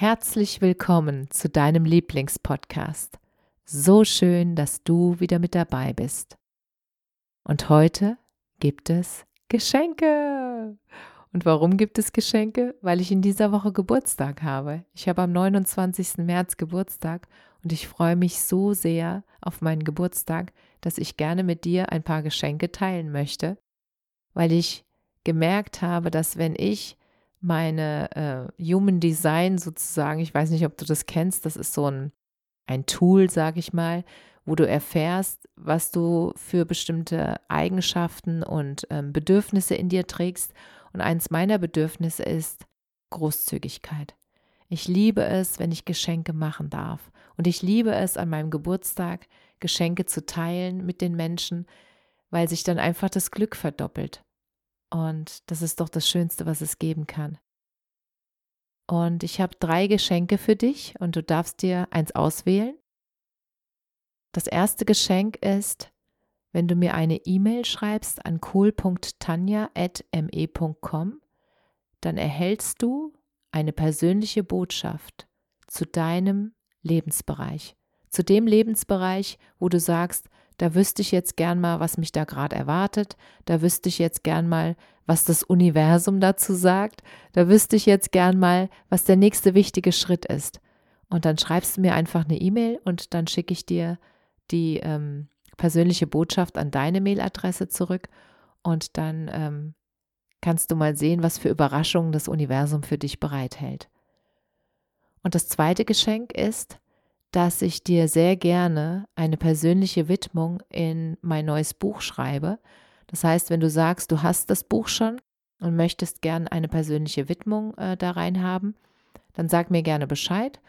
Herzlich willkommen zu deinem Lieblingspodcast. So schön, dass du wieder mit dabei bist. Und heute gibt es Geschenke. Und warum gibt es Geschenke? Weil ich in dieser Woche Geburtstag habe. Ich habe am 29. März Geburtstag und ich freue mich so sehr auf meinen Geburtstag, dass ich gerne mit dir ein paar Geschenke teilen möchte, weil ich gemerkt habe, dass wenn ich meine äh, Human Design sozusagen, ich weiß nicht, ob du das kennst, das ist so ein, ein Tool, sage ich mal, wo du erfährst, was du für bestimmte Eigenschaften und ähm, Bedürfnisse in dir trägst. Und eins meiner Bedürfnisse ist Großzügigkeit. Ich liebe es, wenn ich Geschenke machen darf. Und ich liebe es, an meinem Geburtstag Geschenke zu teilen mit den Menschen, weil sich dann einfach das Glück verdoppelt. Und das ist doch das Schönste, was es geben kann. Und ich habe drei Geschenke für dich und du darfst dir eins auswählen. Das erste Geschenk ist, wenn du mir eine E-Mail schreibst an cool.tanja.me.com, dann erhältst du eine persönliche Botschaft zu deinem Lebensbereich, zu dem Lebensbereich, wo du sagst, da wüsste ich jetzt gern mal, was mich da gerade erwartet, da wüsste ich jetzt gern mal, was das Universum dazu sagt, da wüsste ich jetzt gern mal, was der nächste wichtige Schritt ist. Und dann schreibst du mir einfach eine E-Mail und dann schicke ich dir die ähm, persönliche Botschaft an deine Mailadresse zurück und dann ähm, kannst du mal sehen, was für Überraschungen das Universum für dich bereithält. Und das zweite Geschenk ist, dass ich dir sehr gerne eine persönliche Widmung in mein neues Buch schreibe. Das heißt, wenn du sagst, du hast das Buch schon und möchtest gerne eine persönliche Widmung äh, da rein haben, dann sag mir gerne Bescheid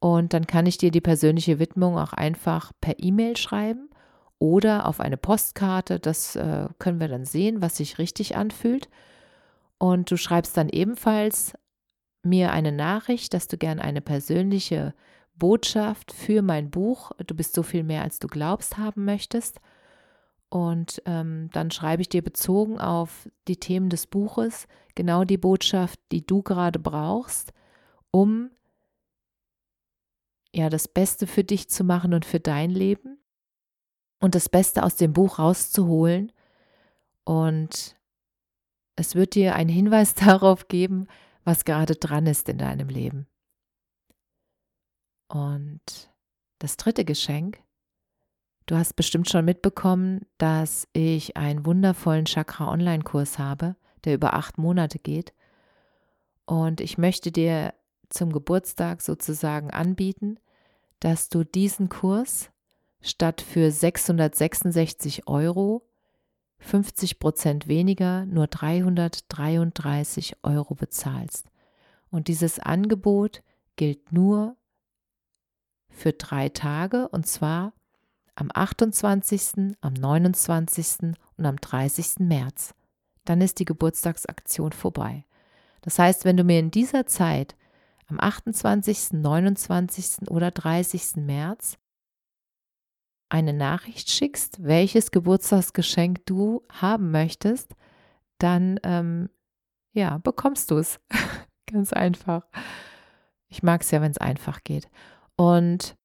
und dann kann ich dir die persönliche Widmung auch einfach per E-Mail schreiben oder auf eine Postkarte. Das äh, können wir dann sehen, was sich richtig anfühlt. Und du schreibst dann ebenfalls mir eine Nachricht, dass du gern eine persönliche Botschaft für mein Buch Du bist so viel mehr, als du glaubst haben möchtest. Und ähm, dann schreibe ich dir bezogen auf die Themen des Buches genau die Botschaft, die du gerade brauchst, um ja das Beste für dich zu machen und für dein Leben und das Beste aus dem Buch rauszuholen. Und es wird dir einen Hinweis darauf geben, was gerade dran ist in deinem Leben. Und das dritte Geschenk, du hast bestimmt schon mitbekommen, dass ich einen wundervollen Chakra-Online-Kurs habe, der über acht Monate geht. Und ich möchte dir zum Geburtstag sozusagen anbieten, dass du diesen Kurs statt für 666 Euro 50 Prozent weniger nur 333 Euro bezahlst. Und dieses Angebot gilt nur für drei Tage und zwar am 28., am 29. und am 30. März. Dann ist die Geburtstagsaktion vorbei. Das heißt, wenn du mir in dieser Zeit am 28., 29. oder 30. März eine Nachricht schickst, welches Geburtstagsgeschenk du haben möchtest, dann ähm, ja, bekommst du es. Ganz einfach. Ich mag es ja, wenn es einfach geht. Und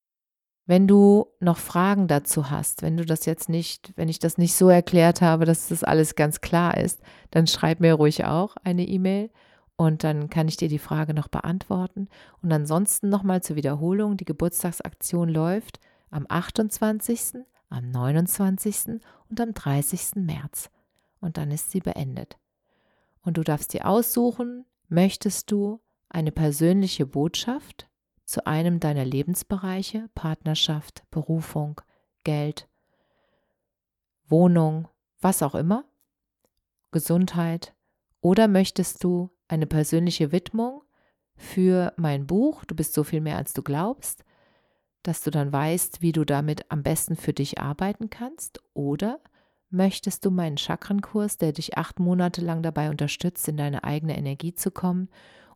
wenn du noch Fragen dazu hast, wenn du das jetzt nicht, wenn ich das nicht so erklärt habe, dass das alles ganz klar ist, dann schreib mir ruhig auch eine E-Mail und dann kann ich dir die Frage noch beantworten. Und ansonsten nochmal zur Wiederholung, die Geburtstagsaktion läuft am 28., am 29. und am 30. März. Und dann ist sie beendet. Und du darfst dir aussuchen, möchtest du eine persönliche Botschaft zu einem deiner Lebensbereiche, Partnerschaft, Berufung, Geld, Wohnung, was auch immer, Gesundheit, oder möchtest du eine persönliche Widmung für mein Buch, du bist so viel mehr als du glaubst, dass du dann weißt, wie du damit am besten für dich arbeiten kannst, oder möchtest du meinen Chakrenkurs, der dich acht Monate lang dabei unterstützt, in deine eigene Energie zu kommen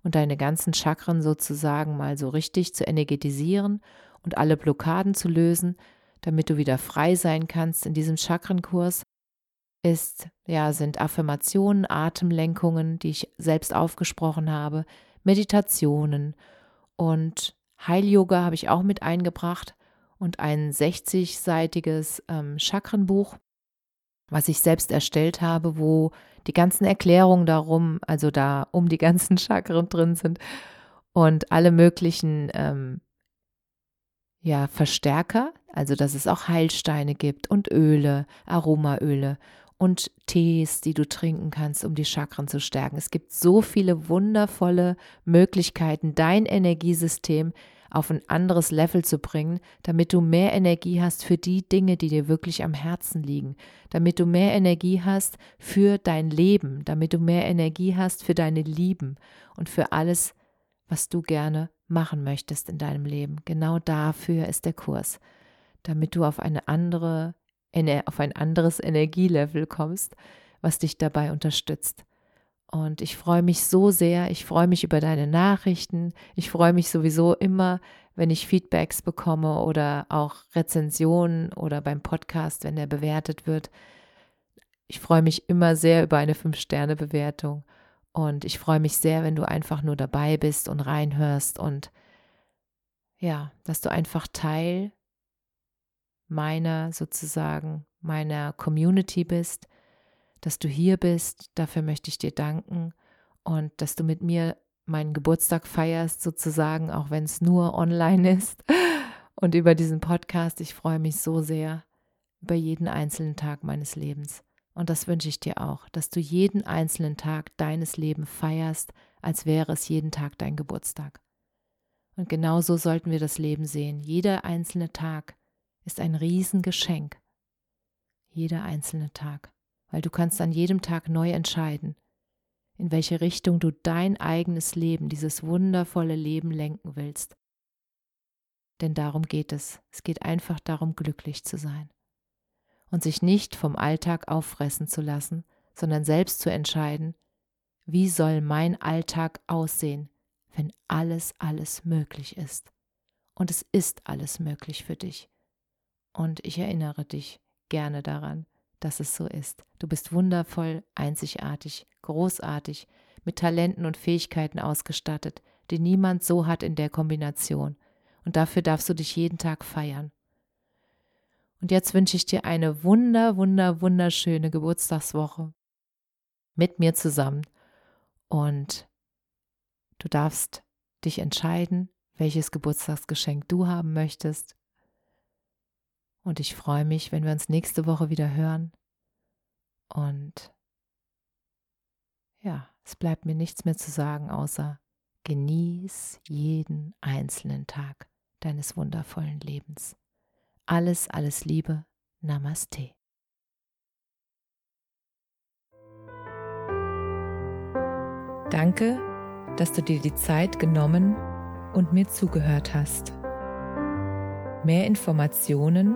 und deine ganzen Chakren sozusagen mal so richtig zu energetisieren und alle Blockaden zu lösen, damit du wieder frei sein kannst. In diesem Chakrenkurs ist, ja, sind Affirmationen, Atemlenkungen, die ich selbst aufgesprochen habe, Meditationen und Heil-Yoga habe ich auch mit eingebracht und ein 60-seitiges ähm, Chakrenbuch, was ich selbst erstellt habe, wo die ganzen Erklärungen darum, also da um die ganzen Chakren drin sind und alle möglichen ähm, ja, Verstärker, also dass es auch Heilsteine gibt und Öle, Aromaöle und Tees, die du trinken kannst, um die Chakren zu stärken. Es gibt so viele wundervolle Möglichkeiten, dein Energiesystem auf ein anderes Level zu bringen, damit du mehr Energie hast für die Dinge, die dir wirklich am Herzen liegen, damit du mehr Energie hast für dein Leben, damit du mehr Energie hast für deine Lieben und für alles, was du gerne machen möchtest in deinem Leben. Genau dafür ist der Kurs, damit du auf eine andere auf ein anderes Energielevel kommst, was dich dabei unterstützt. Und ich freue mich so sehr, ich freue mich über deine Nachrichten, ich freue mich sowieso immer, wenn ich Feedbacks bekomme oder auch Rezensionen oder beim Podcast, wenn der bewertet wird. Ich freue mich immer sehr über eine 5-Sterne-Bewertung und ich freue mich sehr, wenn du einfach nur dabei bist und reinhörst und ja, dass du einfach Teil meiner sozusagen, meiner Community bist, dass du hier bist. Dafür möchte ich dir danken und dass du mit mir meinen Geburtstag feierst, sozusagen, auch wenn es nur online ist. Und über diesen Podcast, ich freue mich so sehr über jeden einzelnen Tag meines Lebens. Und das wünsche ich dir auch, dass du jeden einzelnen Tag deines Lebens feierst, als wäre es jeden Tag dein Geburtstag. Und genauso sollten wir das Leben sehen. Jeder einzelne Tag ist ein Riesengeschenk. Jeder einzelne Tag weil du kannst an jedem Tag neu entscheiden, in welche Richtung du dein eigenes Leben, dieses wundervolle Leben lenken willst. Denn darum geht es. Es geht einfach darum, glücklich zu sein und sich nicht vom Alltag auffressen zu lassen, sondern selbst zu entscheiden, wie soll mein Alltag aussehen, wenn alles, alles möglich ist. Und es ist alles möglich für dich. Und ich erinnere dich gerne daran, dass es so ist. Du bist wundervoll, einzigartig, großartig, mit Talenten und Fähigkeiten ausgestattet, die niemand so hat in der Kombination. Und dafür darfst du dich jeden Tag feiern. Und jetzt wünsche ich dir eine wunder, wunder, wunderschöne Geburtstagswoche mit mir zusammen. Und du darfst dich entscheiden, welches Geburtstagsgeschenk du haben möchtest. Und ich freue mich, wenn wir uns nächste Woche wieder hören. Und ja, es bleibt mir nichts mehr zu sagen, außer genieß jeden einzelnen Tag deines wundervollen Lebens. Alles, alles Liebe. Namaste. Danke, dass du dir die Zeit genommen und mir zugehört hast. Mehr Informationen